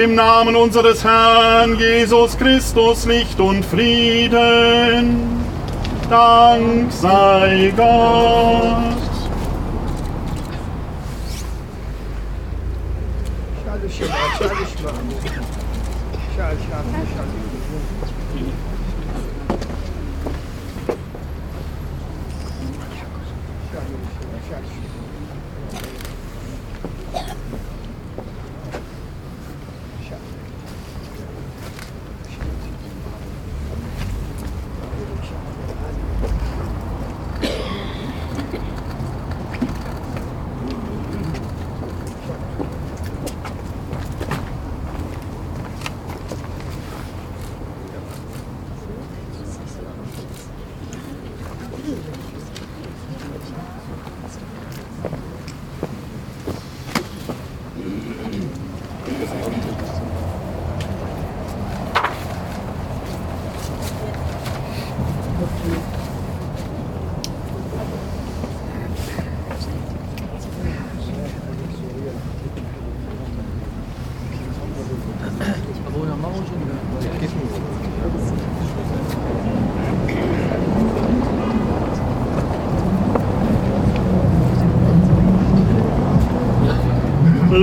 Im Namen unseres Herrn Jesus Christus Licht und Frieden. Dank sei Gott. Çalışma, çalışma. Şal, şal, şal.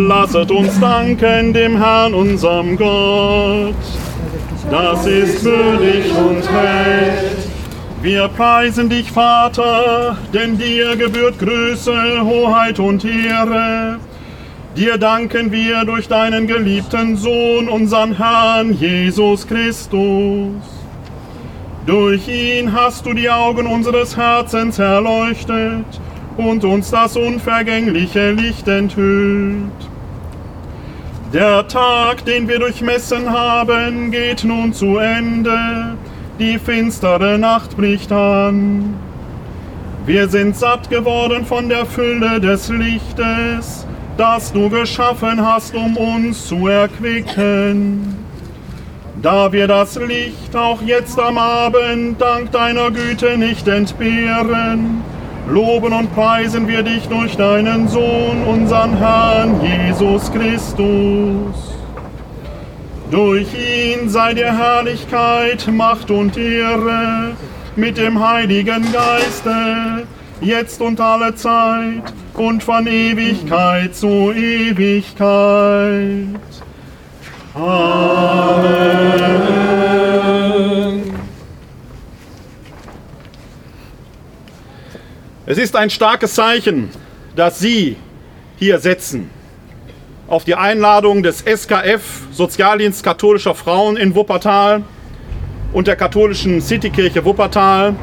Lasset uns danken dem Herrn, unserem Gott. Das ist würdig und recht. Wir preisen dich, Vater, denn dir gebührt Größe, Hoheit und Ehre. Dir danken wir durch deinen geliebten Sohn, unseren Herrn Jesus Christus. Durch ihn hast du die Augen unseres Herzens erleuchtet und uns das unvergängliche Licht enthüllt. Der Tag, den wir durchmessen haben, geht nun zu Ende, die finstere Nacht bricht an. Wir sind satt geworden von der Fülle des Lichtes, das du geschaffen hast, um uns zu erquicken. Da wir das Licht auch jetzt am Abend dank deiner Güte nicht entbehren, loben und preisen wir dich durch deinen Sohn, unseren Herrn Jesus Christus. Durch ihn sei dir Herrlichkeit, Macht und Ehre mit dem Heiligen Geiste, jetzt und alle Zeit und von Ewigkeit zu Ewigkeit. Amen. Es ist ein starkes Zeichen, dass Sie hier setzen. Auf die Einladung des SKF, Sozialdienst katholischer Frauen in Wuppertal und der katholischen Citykirche Wuppertal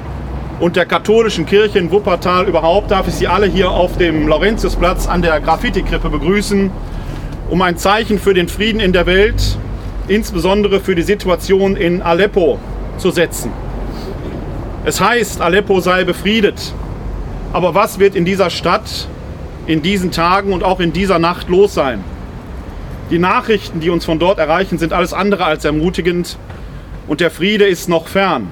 und der katholischen Kirche in Wuppertal überhaupt darf ich Sie alle hier auf dem Laurentiusplatz an der Graffiti-Krippe begrüßen, um ein Zeichen für den Frieden in der Welt, insbesondere für die Situation in Aleppo, zu setzen. Es heißt, Aleppo sei befriedet. Aber was wird in dieser Stadt in diesen Tagen und auch in dieser Nacht los sein? Die Nachrichten, die uns von dort erreichen, sind alles andere als ermutigend und der Friede ist noch fern.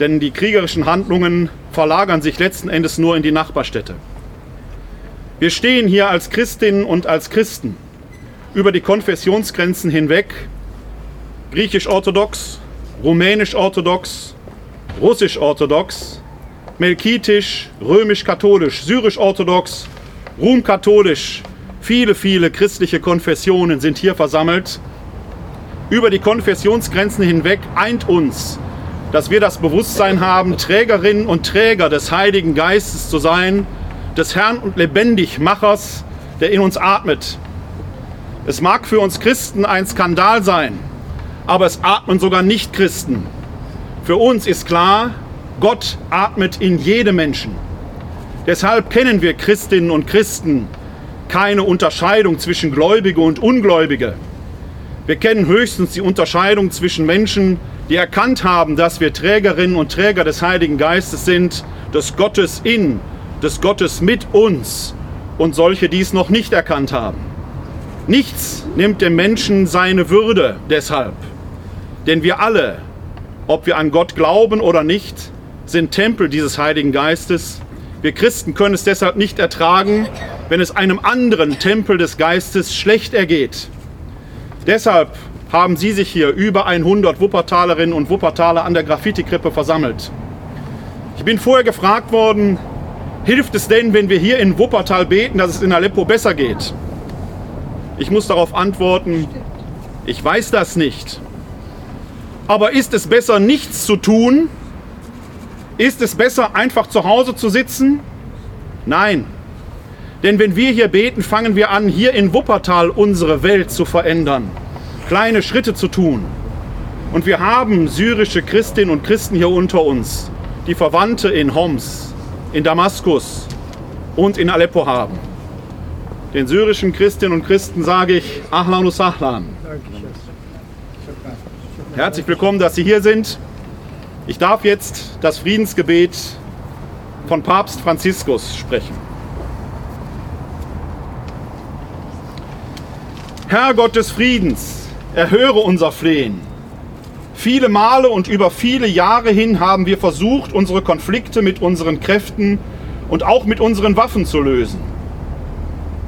Denn die kriegerischen Handlungen verlagern sich letzten Endes nur in die Nachbarstädte. Wir stehen hier als Christinnen und als Christen über die Konfessionsgrenzen hinweg, griechisch-orthodox, rumänisch-orthodox, russisch-orthodox, melkitisch, römisch-katholisch, syrisch-orthodox, rum-katholisch. Viele, viele christliche Konfessionen sind hier versammelt. Über die Konfessionsgrenzen hinweg eint uns, dass wir das Bewusstsein haben, Trägerinnen und Träger des Heiligen Geistes zu sein, des Herrn und Lebendigmachers, der in uns atmet. Es mag für uns Christen ein Skandal sein, aber es atmen sogar Nicht-Christen. Für uns ist klar, Gott atmet in jedem Menschen. Deshalb kennen wir Christinnen und Christen keine Unterscheidung zwischen Gläubige und Ungläubige. Wir kennen höchstens die Unterscheidung zwischen Menschen, die erkannt haben, dass wir Trägerinnen und Träger des Heiligen Geistes sind, des Gottes in, des Gottes mit uns und solche, die es noch nicht erkannt haben. Nichts nimmt dem Menschen seine Würde deshalb. Denn wir alle, ob wir an Gott glauben oder nicht, sind Tempel dieses Heiligen Geistes. Wir Christen können es deshalb nicht ertragen, wenn es einem anderen Tempel des Geistes schlecht ergeht. Deshalb haben Sie sich hier über 100 Wuppertalerinnen und Wuppertaler an der Graffiti-Krippe versammelt. Ich bin vorher gefragt worden, hilft es denn, wenn wir hier in Wuppertal beten, dass es in Aleppo besser geht? Ich muss darauf antworten, ich weiß das nicht. Aber ist es besser, nichts zu tun? Ist es besser, einfach zu Hause zu sitzen? Nein. Denn wenn wir hier beten, fangen wir an, hier in Wuppertal unsere Welt zu verändern, kleine Schritte zu tun. Und wir haben syrische Christinnen und Christen hier unter uns, die Verwandte in Homs, in Damaskus und in Aleppo haben. Den syrischen Christinnen und Christen sage ich Ahlan Sahlan. Herzlich willkommen, dass Sie hier sind. Ich darf jetzt das Friedensgebet von Papst Franziskus sprechen. Herr Gott des Friedens, erhöre unser Flehen. Viele Male und über viele Jahre hin haben wir versucht, unsere Konflikte mit unseren Kräften und auch mit unseren Waffen zu lösen.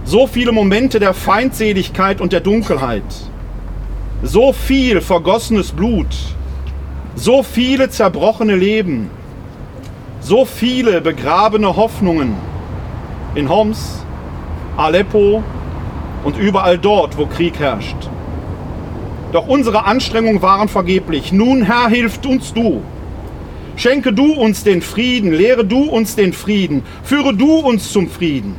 So viele Momente der Feindseligkeit und der Dunkelheit. So viel vergossenes Blut. So viele zerbrochene Leben. So viele begrabene Hoffnungen in Homs, Aleppo und überall dort, wo Krieg herrscht. Doch unsere Anstrengungen waren vergeblich. Nun, Herr, hilft uns du. Schenke du uns den Frieden, lehre du uns den Frieden, führe du uns zum Frieden.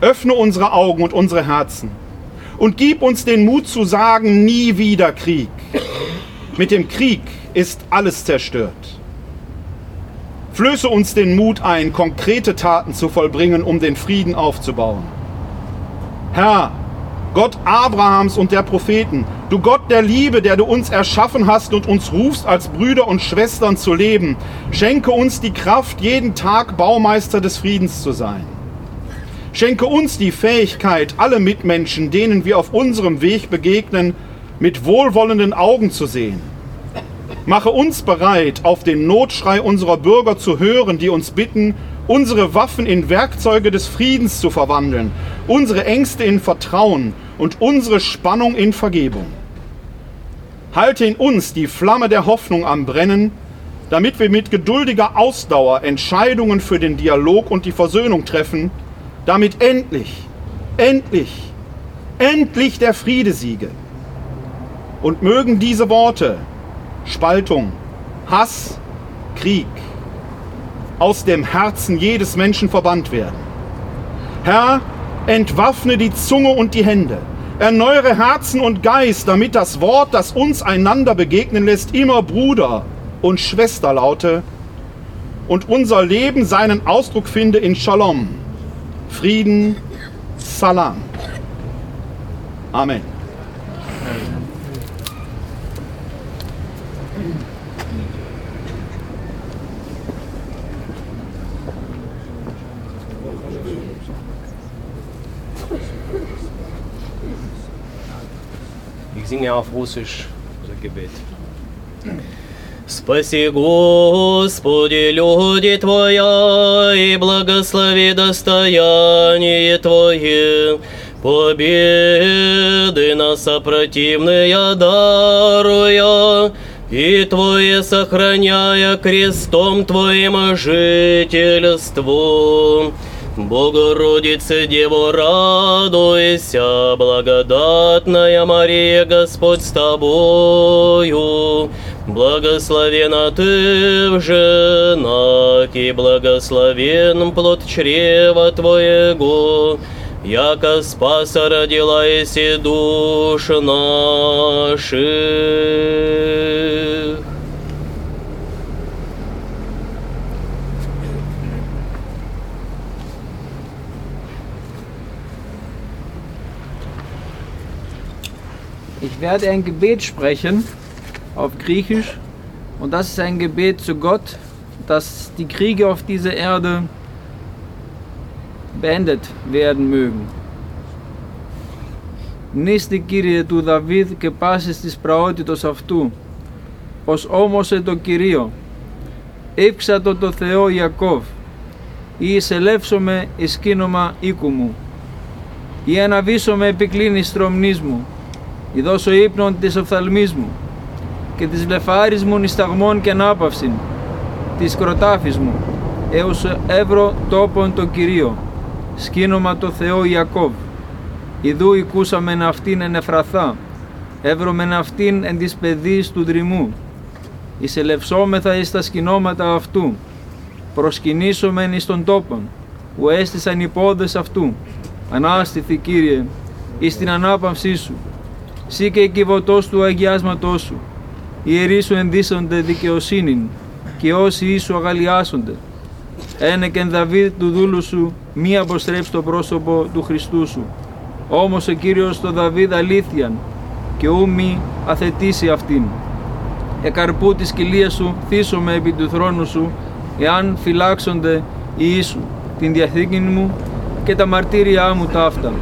Öffne unsere Augen und unsere Herzen und gib uns den Mut zu sagen, nie wieder Krieg. Mit dem Krieg ist alles zerstört. Flöße uns den Mut ein, konkrete Taten zu vollbringen, um den Frieden aufzubauen. Herr, Gott Abrahams und der Propheten, du Gott der Liebe, der du uns erschaffen hast und uns rufst, als Brüder und Schwestern zu leben, schenke uns die Kraft, jeden Tag Baumeister des Friedens zu sein. Schenke uns die Fähigkeit, alle Mitmenschen, denen wir auf unserem Weg begegnen, mit wohlwollenden Augen zu sehen Mache uns bereit, auf den Notschrei unserer Bürger zu hören, die uns bitten, unsere Waffen in Werkzeuge des Friedens zu verwandeln, unsere Ängste in Vertrauen und unsere Spannung in Vergebung. Halte in uns die Flamme der Hoffnung am Brennen, damit wir mit geduldiger Ausdauer Entscheidungen für den Dialog und die Versöhnung treffen, damit endlich, endlich, endlich der Friede siege. Und mögen diese Worte Spaltung, Hass, Krieg aus dem Herzen jedes Menschen verbannt werden. Herr, entwaffne die Zunge und die Hände, erneuere Herzen und Geist, damit das Wort, das uns einander begegnen lässt, immer Bruder und Schwester laute und unser Leben seinen Ausdruck finde in Shalom, Frieden, Salam. Amen. Singe auf Russisch unser Gebet. Спаси, Господи, люди Твоя, и благослови достояние Твое, победы на сопротивные даруя, и Твое сохраняя крестом Твоим жительством. Богородице Дево, радуйся, благодатная Мария, Господь с тобою. Благословена ты в женах, и благословен плод чрева твоего, яко спаса родила и душ наших. werde ein Gebet sprechen auf Griechisch und das ist ein Gebet zu Gott, dass die Kriege auf dieser Erde beendet werden mögen. Νίστη Κύριε του Δαβίδ και πάσης της πραότητος αυτού, ως όμωσε το Κυρίο, ύψατο το Θεό Ιακώβ, ή εισελεύσομαι εις κίνομα οίκου μου, ή αναβήσομαι επικλίνη στρομνής μου, Ιδώσω ύπνον της οφθαλμής μου και της βλεφάρης μου νησταγμών και ανάπαυσιν, της κροτάφης μου, έως εύρω τόπον το Κυρίο, σκήνομα το Θεό Ιακώβ. Ιδού οικούσαμεν αυτήν εν Εφραθά, εύρωμεν αυτήν εν της παιδής του δρυμού. Εισελευσόμεθα εις τα σκηνώματα αυτού, προσκυνήσομεν εις τον τόπον, που έστησαν οι πόδες αυτού. Ανάστηθη Κύριε, εις την ανάπαυσή σου, σύ και κυβωτός του αγιάσματός σου, ιεροί σου ενδύσονται δικαιοσύνην, και όσοι ίσου αγαλιάσονται. Ένεκεν Δαβίδ του δούλου σου, μη αποστρέψει το πρόσωπο του Χριστού σου. Όμως ο Κύριος το Δαβίδ αλήθιαν, και ου μη αθετήσει αυτήν. Εκαρπού της κοιλίας σου θύσομαι επί του θρόνου σου, εάν φυλάξονται οι Ιησού την διαθήκη μου και τα μαρτύρια μου ταύτα.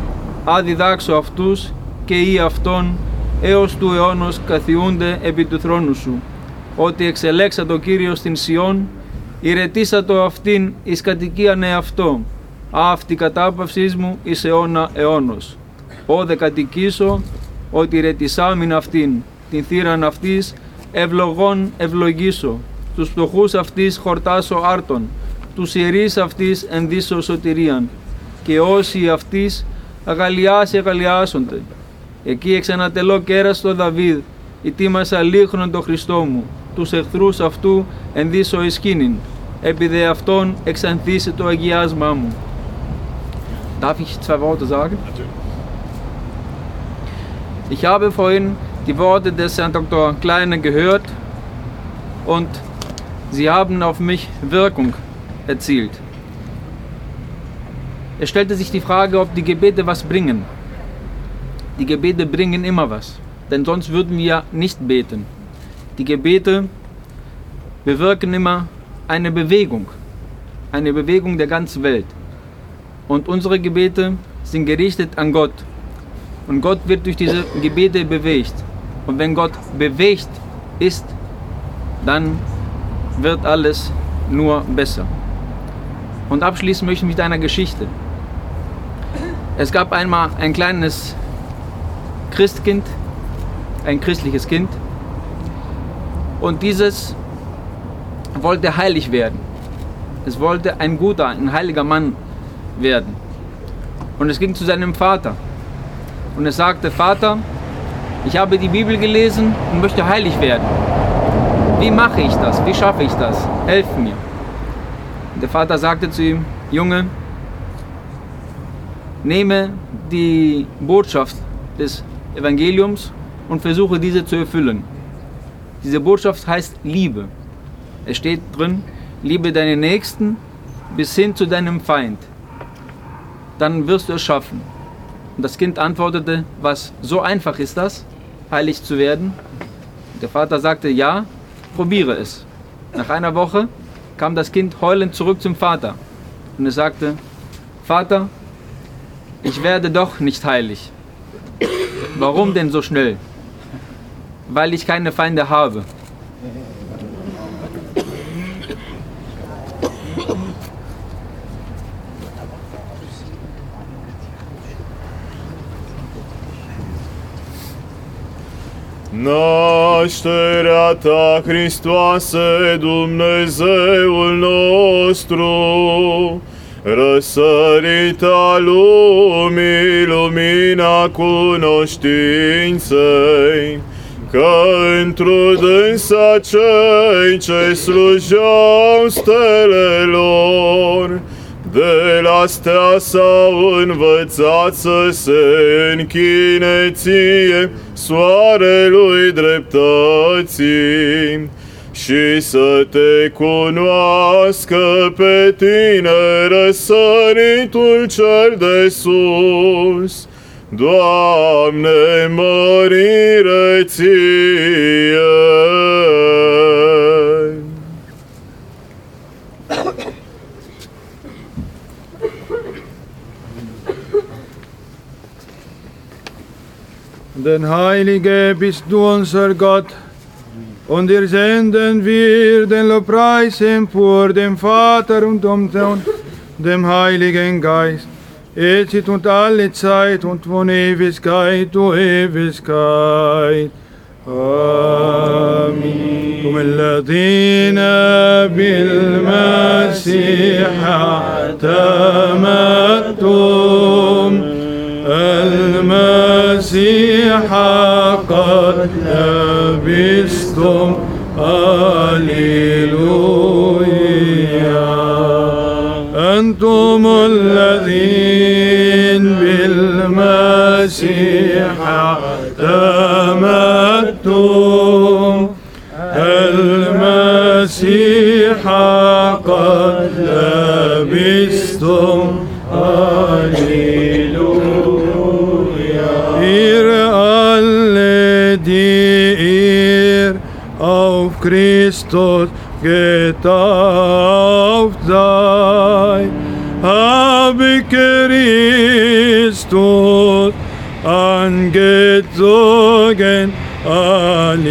Άδιδάξω αυτούς και ή αυτόν έως του αιώνος καθιούνται επί του θρόνου σου. Ότι εξελέξα το Κύριο στην Σιών, ηρετήσα το αυτήν εις κατοικίαν εαυτό. Αυτή κατάπαυσής μου εις αιώνα αιώνος. Όδε κατοικήσω, ότι ηρετησάμιν αυτήν, την θύραν αυτής, ευλογών ευλογήσω. Τους φτωχούς αυτής χορτάσω άρτον, τους ιερείς αυτής ενδύσω σωτηρίαν. Και όσοι αυτής αγαλιάσει αγαλιάσονται. Εκεί εξανατελώ κέρα στο Δαβίδ, ητήμασα λίχνον το Χριστό μου, τους εχθρούς αυτού ενδύσω εσκήνην, επειδή αυτόν εξανθίσει το αγιάσμά μου. Darf ich zwei Worte sagen? Ich habe vorhin die Worte des Herrn Dr. Kleine gehört und sie haben auf mich Wirkung erzielt. Es stellte sich die Frage, ob die Gebete was bringen. Die Gebete bringen immer was, denn sonst würden wir nicht beten. Die Gebete bewirken immer eine Bewegung, eine Bewegung der ganzen Welt. Und unsere Gebete sind gerichtet an Gott. Und Gott wird durch diese Gebete bewegt. Und wenn Gott bewegt ist, dann wird alles nur besser. Und abschließen möchte ich mit einer Geschichte. Es gab einmal ein kleines Christkind, ein christliches Kind. Und dieses wollte heilig werden. Es wollte ein guter, ein heiliger Mann werden. Und es ging zu seinem Vater. Und es sagte, Vater, ich habe die Bibel gelesen und möchte heilig werden. Wie mache ich das? Wie schaffe ich das? Helf mir. Und der Vater sagte zu ihm, Junge, nehme die Botschaft des Evangeliums und versuche diese zu erfüllen. Diese Botschaft heißt Liebe. Es steht drin, liebe deinen Nächsten bis hin zu deinem Feind. Dann wirst du es schaffen. Und das Kind antwortete, was so einfach ist das, heilig zu werden? Der Vater sagte, ja, probiere es. Nach einer Woche kam das Kind heulend zurück zum Vater und es sagte, Vater, ich werde doch nicht heilig. Warum denn so schnell? Weil ich keine Feinde habe. Nașterea ta, Hristoase, Dumnezeul nostru, Răsărita lumii, lumina cunoștinței, că într-o dânsa cei ce slujeau stelelor, de la stea s-au învățat să se închine ție soarelui dreptății și să te cunoască pe tine răsăritul cel de sus. Doamne, mărire ție! Denn Heilige bist du unser Gott, und dir senden wir den Lobpreis empor dem Vater und um den, dem Heiligen Geist, jetzt und alle Zeit und von Ewigkeit zu Ewigkeit. آمين هم الذين بالمسيح اعتمدتم المسيح قد لبستم هللويا. أنتم الذين بالمسيح اعتمدتم. المسيح قد لبستم؟ Christus getauft seid, habe Christus angezogen. Halleluja.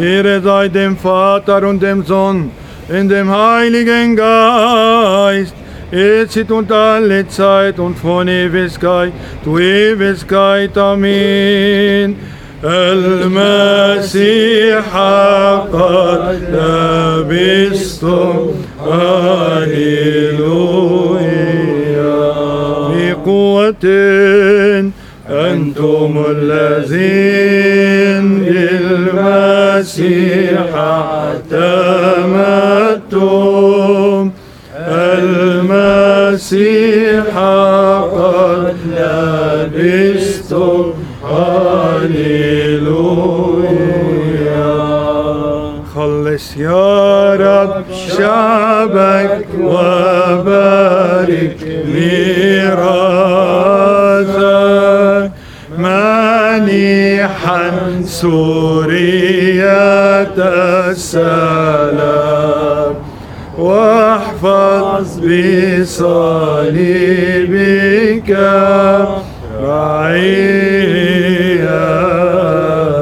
Ehre sei dem Vater und dem Sohn in dem Heiligen Geist, jetzt und alle Zeit und von Ewigkeit zu Ewigkeit. Amen. المسيح قد لبستم هللويا بقوة أنتم الذين بالمسيح اعتمدتم المسيح قد لبستم. هللويا. خلص يا رب شعبك وبارك ميراثك. مانحا سورية السلام. واحفظ بصليبك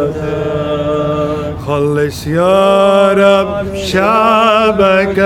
رعيتك خلص يا رب شعبك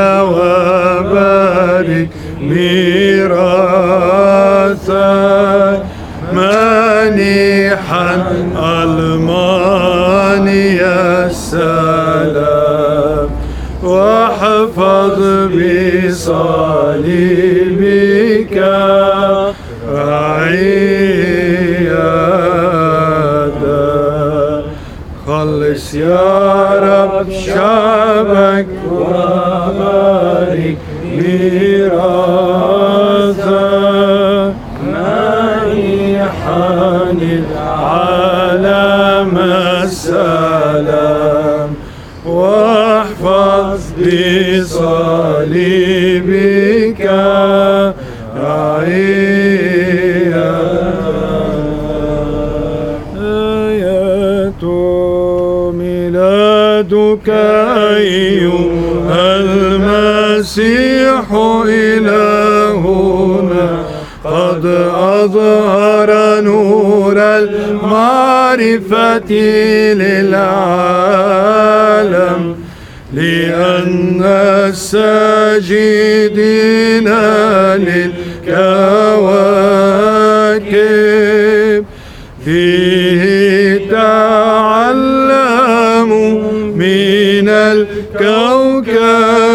أيها المسيح إلهنا. قد أظهر نور المعرفة للعالم لأن الساجدين للكواكب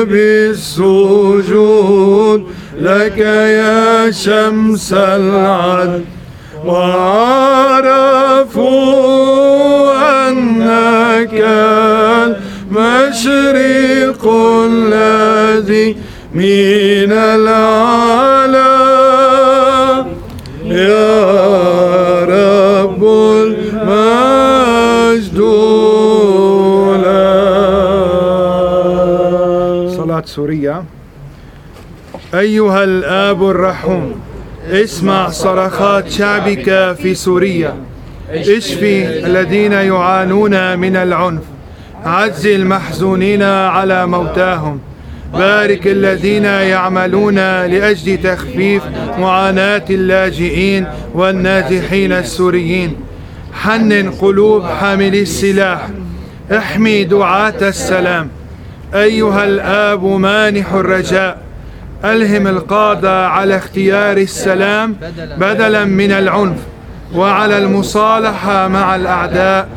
الكوكب السجود لك يا شمس العدل وعرفوا أنك المشرق الذي من العالم. سوريا أيها الآب الرحوم اسمع صرخات شعبك في سوريا. اشفي الذين يعانون من العنف. عز المحزونين على موتاهم. بارك الذين يعملون لأجل تخفيف معاناة اللاجئين والنازحين السوريين. حنن قلوب حاملي السلاح. احمي دعاة السلام. أيها الآب مانح الرجاء ألهم القادة على اختيار السلام بدلا من العنف وعلى المصالحة مع الأعداء.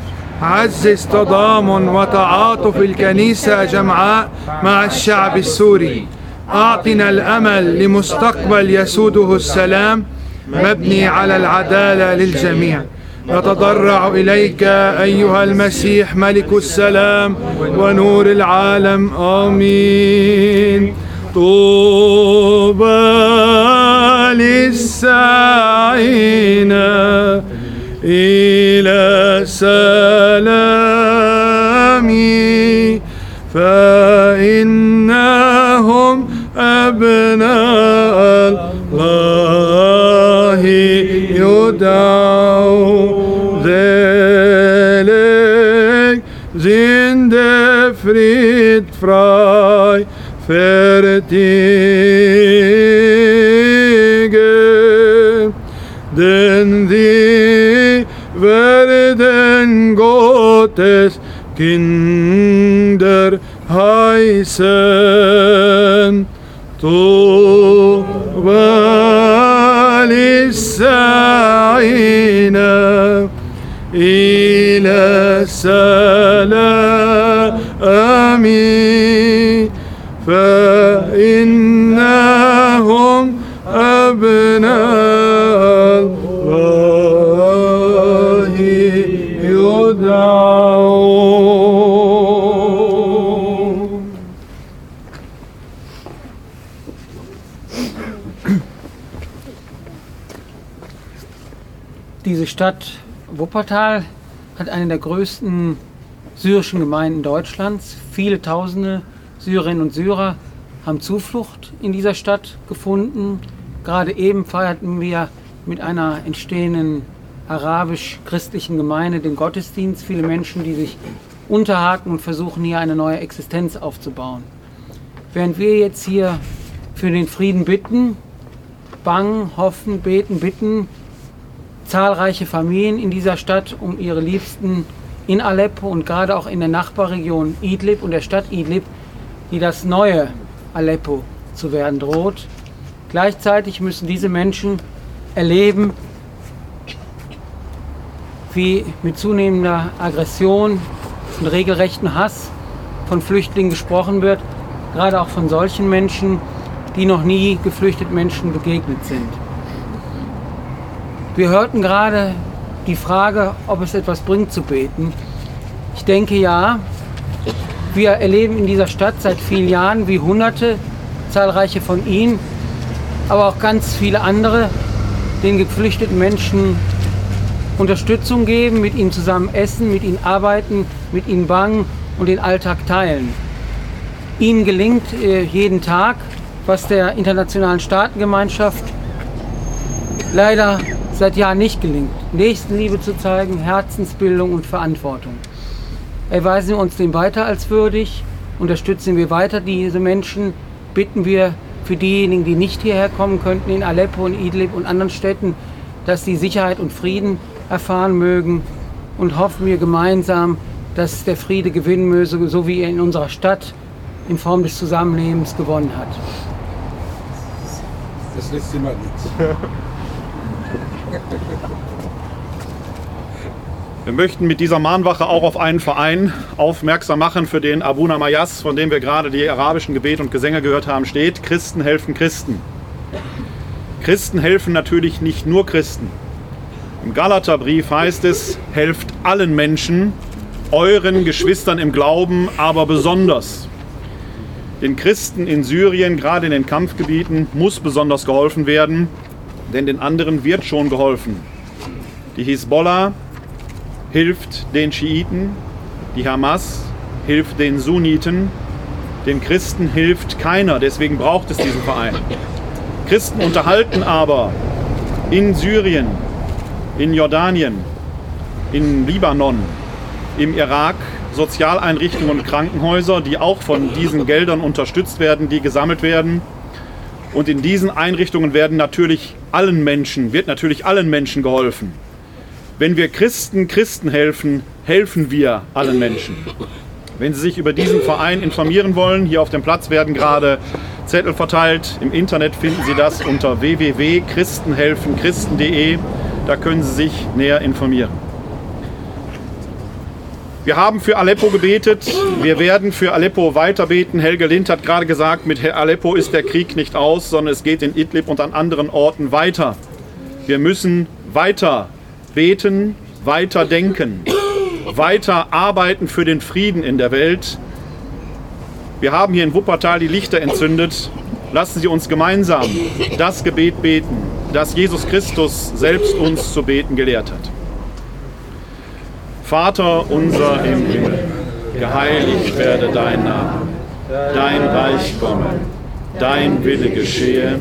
عزز تضامن وتعاطف الكنيسة جمعاء مع الشعب السوري. أعطنا الأمل لمستقبل يسوده السلام مبني على العدالة للجميع. نتضرع إليك أيها المسيح ملك السلام ونور العالم آمين. طوبى للساعين إلى السلام فإنهم أبناء الله يدعون. friedfrei fertige, denn sie werden Gottes Kinder heißen. Du Wuppertal hat eine der größten syrischen Gemeinden Deutschlands. Viele Tausende Syrerinnen und Syrer haben Zuflucht in dieser Stadt gefunden. Gerade eben feierten wir mit einer entstehenden arabisch-christlichen Gemeinde den Gottesdienst. Viele Menschen, die sich unterhaken und versuchen, hier eine neue Existenz aufzubauen. Während wir jetzt hier für den Frieden bitten, bangen, hoffen, beten, bitten, zahlreiche Familien in dieser Stadt um ihre Liebsten in Aleppo und gerade auch in der Nachbarregion Idlib und der Stadt Idlib, die das neue Aleppo zu werden droht. Gleichzeitig müssen diese Menschen erleben, wie mit zunehmender Aggression und regelrechten Hass von Flüchtlingen gesprochen wird, gerade auch von solchen Menschen, die noch nie geflüchteten Menschen begegnet sind. Wir hörten gerade die Frage, ob es etwas bringt zu beten. Ich denke ja. Wir erleben in dieser Stadt seit vielen Jahren, wie Hunderte, zahlreiche von ihnen, aber auch ganz viele andere, den geflüchteten Menschen Unterstützung geben, mit ihnen zusammen essen, mit ihnen arbeiten, mit ihnen bangen und den Alltag teilen. Ihnen gelingt äh, jeden Tag, was der internationalen Staatengemeinschaft leider seit Jahren nicht gelingt. Nächstenliebe zu zeigen, Herzensbildung und Verantwortung. Erweisen wir uns dem weiter als würdig, unterstützen wir weiter diese Menschen, bitten wir für diejenigen, die nicht hierher kommen könnten, in Aleppo und Idlib und anderen Städten, dass sie Sicherheit und Frieden erfahren mögen und hoffen wir gemeinsam, dass der Friede gewinnen möge, so wie er in unserer Stadt in Form des Zusammenlebens gewonnen hat. Das lässt sich mal nichts. Wir möchten mit dieser Mahnwache auch auf einen Verein aufmerksam machen, für den Abuna Mayas, von dem wir gerade die arabischen Gebete und Gesänge gehört haben, steht. Christen helfen Christen. Christen helfen natürlich nicht nur Christen. Im Galaterbrief heißt es, helft allen Menschen, euren Geschwistern im Glauben, aber besonders. Den Christen in Syrien, gerade in den Kampfgebieten, muss besonders geholfen werden, denn den anderen wird schon geholfen. Die Hisbollah hilft den Schiiten, die Hamas hilft den Sunniten, den Christen hilft keiner, deswegen braucht es diesen Verein. Christen unterhalten aber in Syrien, in Jordanien, in Libanon, im Irak Sozialeinrichtungen und Krankenhäuser, die auch von diesen Geldern unterstützt werden, die gesammelt werden. Und in diesen Einrichtungen werden natürlich allen Menschen, wird natürlich allen Menschen geholfen. Wenn wir Christen Christen helfen, helfen wir allen Menschen. Wenn Sie sich über diesen Verein informieren wollen, hier auf dem Platz werden gerade Zettel verteilt. Im Internet finden Sie das unter www.christenhelfenchristen.de. Da können Sie sich näher informieren. Wir haben für Aleppo gebetet. Wir werden für Aleppo weiter beten. Helge Lind hat gerade gesagt, mit Aleppo ist der Krieg nicht aus, sondern es geht in Idlib und an anderen Orten weiter. Wir müssen weiter beten, weiter denken weiter arbeiten für den Frieden in der Welt. Wir haben hier in Wuppertal die Lichter entzündet. Lassen Sie uns gemeinsam das Gebet beten, das Jesus Christus selbst uns zu beten gelehrt hat. Vater unser im Himmel, geheiligt werde dein Name, dein Reich komme, dein Wille geschehe,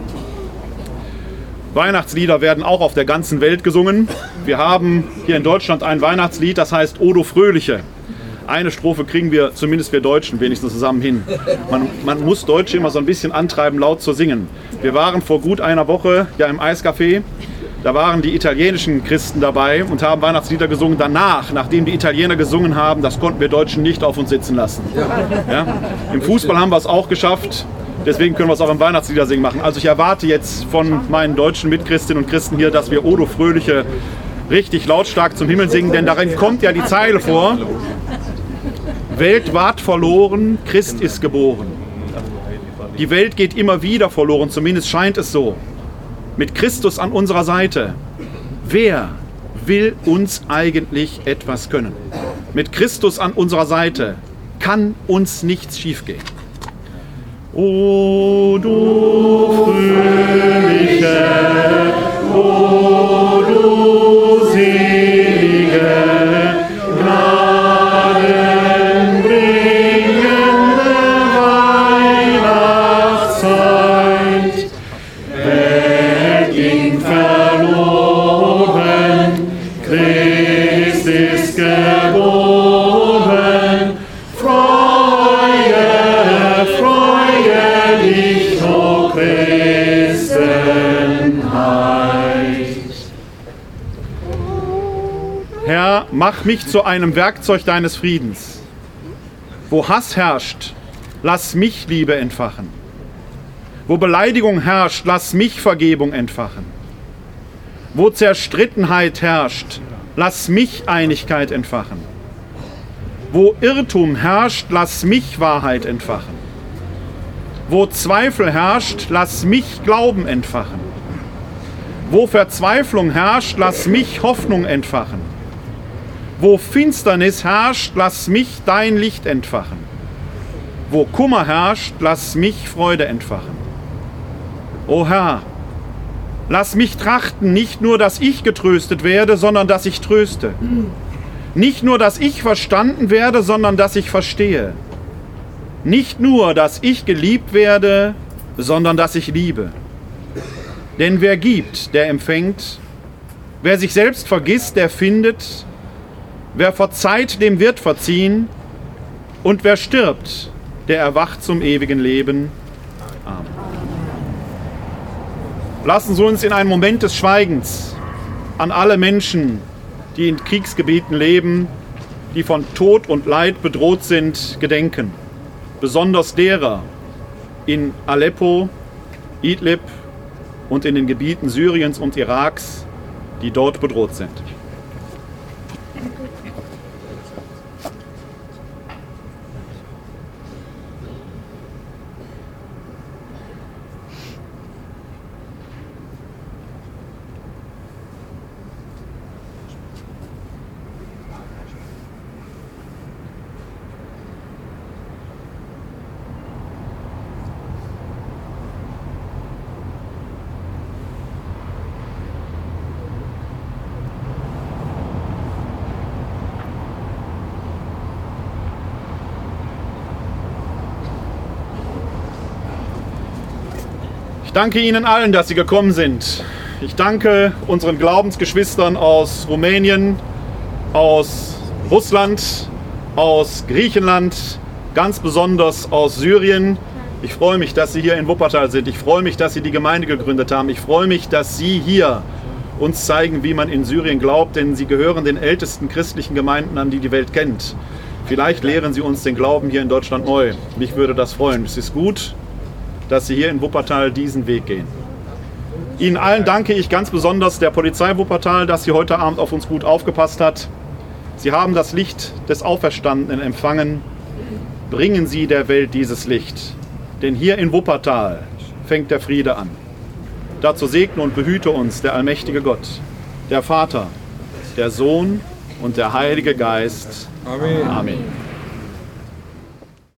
Weihnachtslieder werden auch auf der ganzen Welt gesungen. Wir haben hier in Deutschland ein Weihnachtslied, das heißt Odo Fröhliche eine Strophe kriegen wir, zumindest wir Deutschen, wenigstens zusammen hin. Man, man muss Deutsche immer so ein bisschen antreiben, laut zu singen. Wir waren vor gut einer Woche ja im Eiscafé. Da waren die italienischen Christen dabei und haben Weihnachtslieder gesungen. Danach, nachdem die Italiener gesungen haben, das konnten wir Deutschen nicht auf uns sitzen lassen. Ja? Im Fußball haben wir es auch geschafft. Deswegen können wir es auch im Weihnachtsliedersingen machen. Also ich erwarte jetzt von meinen deutschen Mitchristinnen und Christen hier, dass wir Odo Fröhliche richtig lautstark zum Himmel singen, denn darin kommt ja die Zeile vor. Welt ward verloren, Christ ist geboren. Die Welt geht immer wieder verloren, zumindest scheint es so. Mit Christus an unserer Seite. Wer will uns eigentlich etwas können? Mit Christus an unserer Seite kann uns nichts schiefgehen. O du fröhliche, o du selige, Mach mich zu einem Werkzeug deines Friedens. Wo Hass herrscht, lass mich Liebe entfachen. Wo Beleidigung herrscht, lass mich Vergebung entfachen. Wo Zerstrittenheit herrscht, lass mich Einigkeit entfachen. Wo Irrtum herrscht, lass mich Wahrheit entfachen. Wo Zweifel herrscht, lass mich Glauben entfachen. Wo Verzweiflung herrscht, lass mich Hoffnung entfachen. Wo Finsternis herrscht, lass mich dein Licht entfachen. Wo Kummer herrscht, lass mich Freude entfachen. O Herr, lass mich trachten, nicht nur, dass ich getröstet werde, sondern dass ich tröste. Nicht nur, dass ich verstanden werde, sondern dass ich verstehe. Nicht nur, dass ich geliebt werde, sondern dass ich liebe. Denn wer gibt, der empfängt. Wer sich selbst vergisst, der findet. Wer verzeiht, dem wird verziehen, und wer stirbt, der erwacht zum ewigen Leben. Amen. Lassen Sie uns in einen Moment des Schweigens an alle Menschen, die in Kriegsgebieten leben, die von Tod und Leid bedroht sind, gedenken. Besonders derer in Aleppo, Idlib und in den Gebieten Syriens und Iraks, die dort bedroht sind. Ich danke Ihnen allen, dass Sie gekommen sind. Ich danke unseren Glaubensgeschwistern aus Rumänien, aus Russland, aus Griechenland, ganz besonders aus Syrien. Ich freue mich, dass Sie hier in Wuppertal sind. Ich freue mich, dass Sie die Gemeinde gegründet haben. Ich freue mich, dass Sie hier uns zeigen, wie man in Syrien glaubt, denn Sie gehören den ältesten christlichen Gemeinden an, die die Welt kennt. Vielleicht lehren Sie uns den Glauben hier in Deutschland neu. Mich würde das freuen. Es ist gut, dass Sie hier in Wuppertal diesen Weg gehen. Ihnen allen danke ich ganz besonders der Polizei Wuppertal, dass sie heute Abend auf uns gut aufgepasst hat. Sie haben das Licht des Auferstandenen empfangen. Bringen Sie der Welt dieses Licht. Denn hier in Wuppertal fängt der Friede an. Dazu segne und behüte uns der allmächtige Gott, der Vater, der Sohn und der Heilige Geist. Amen. Amen.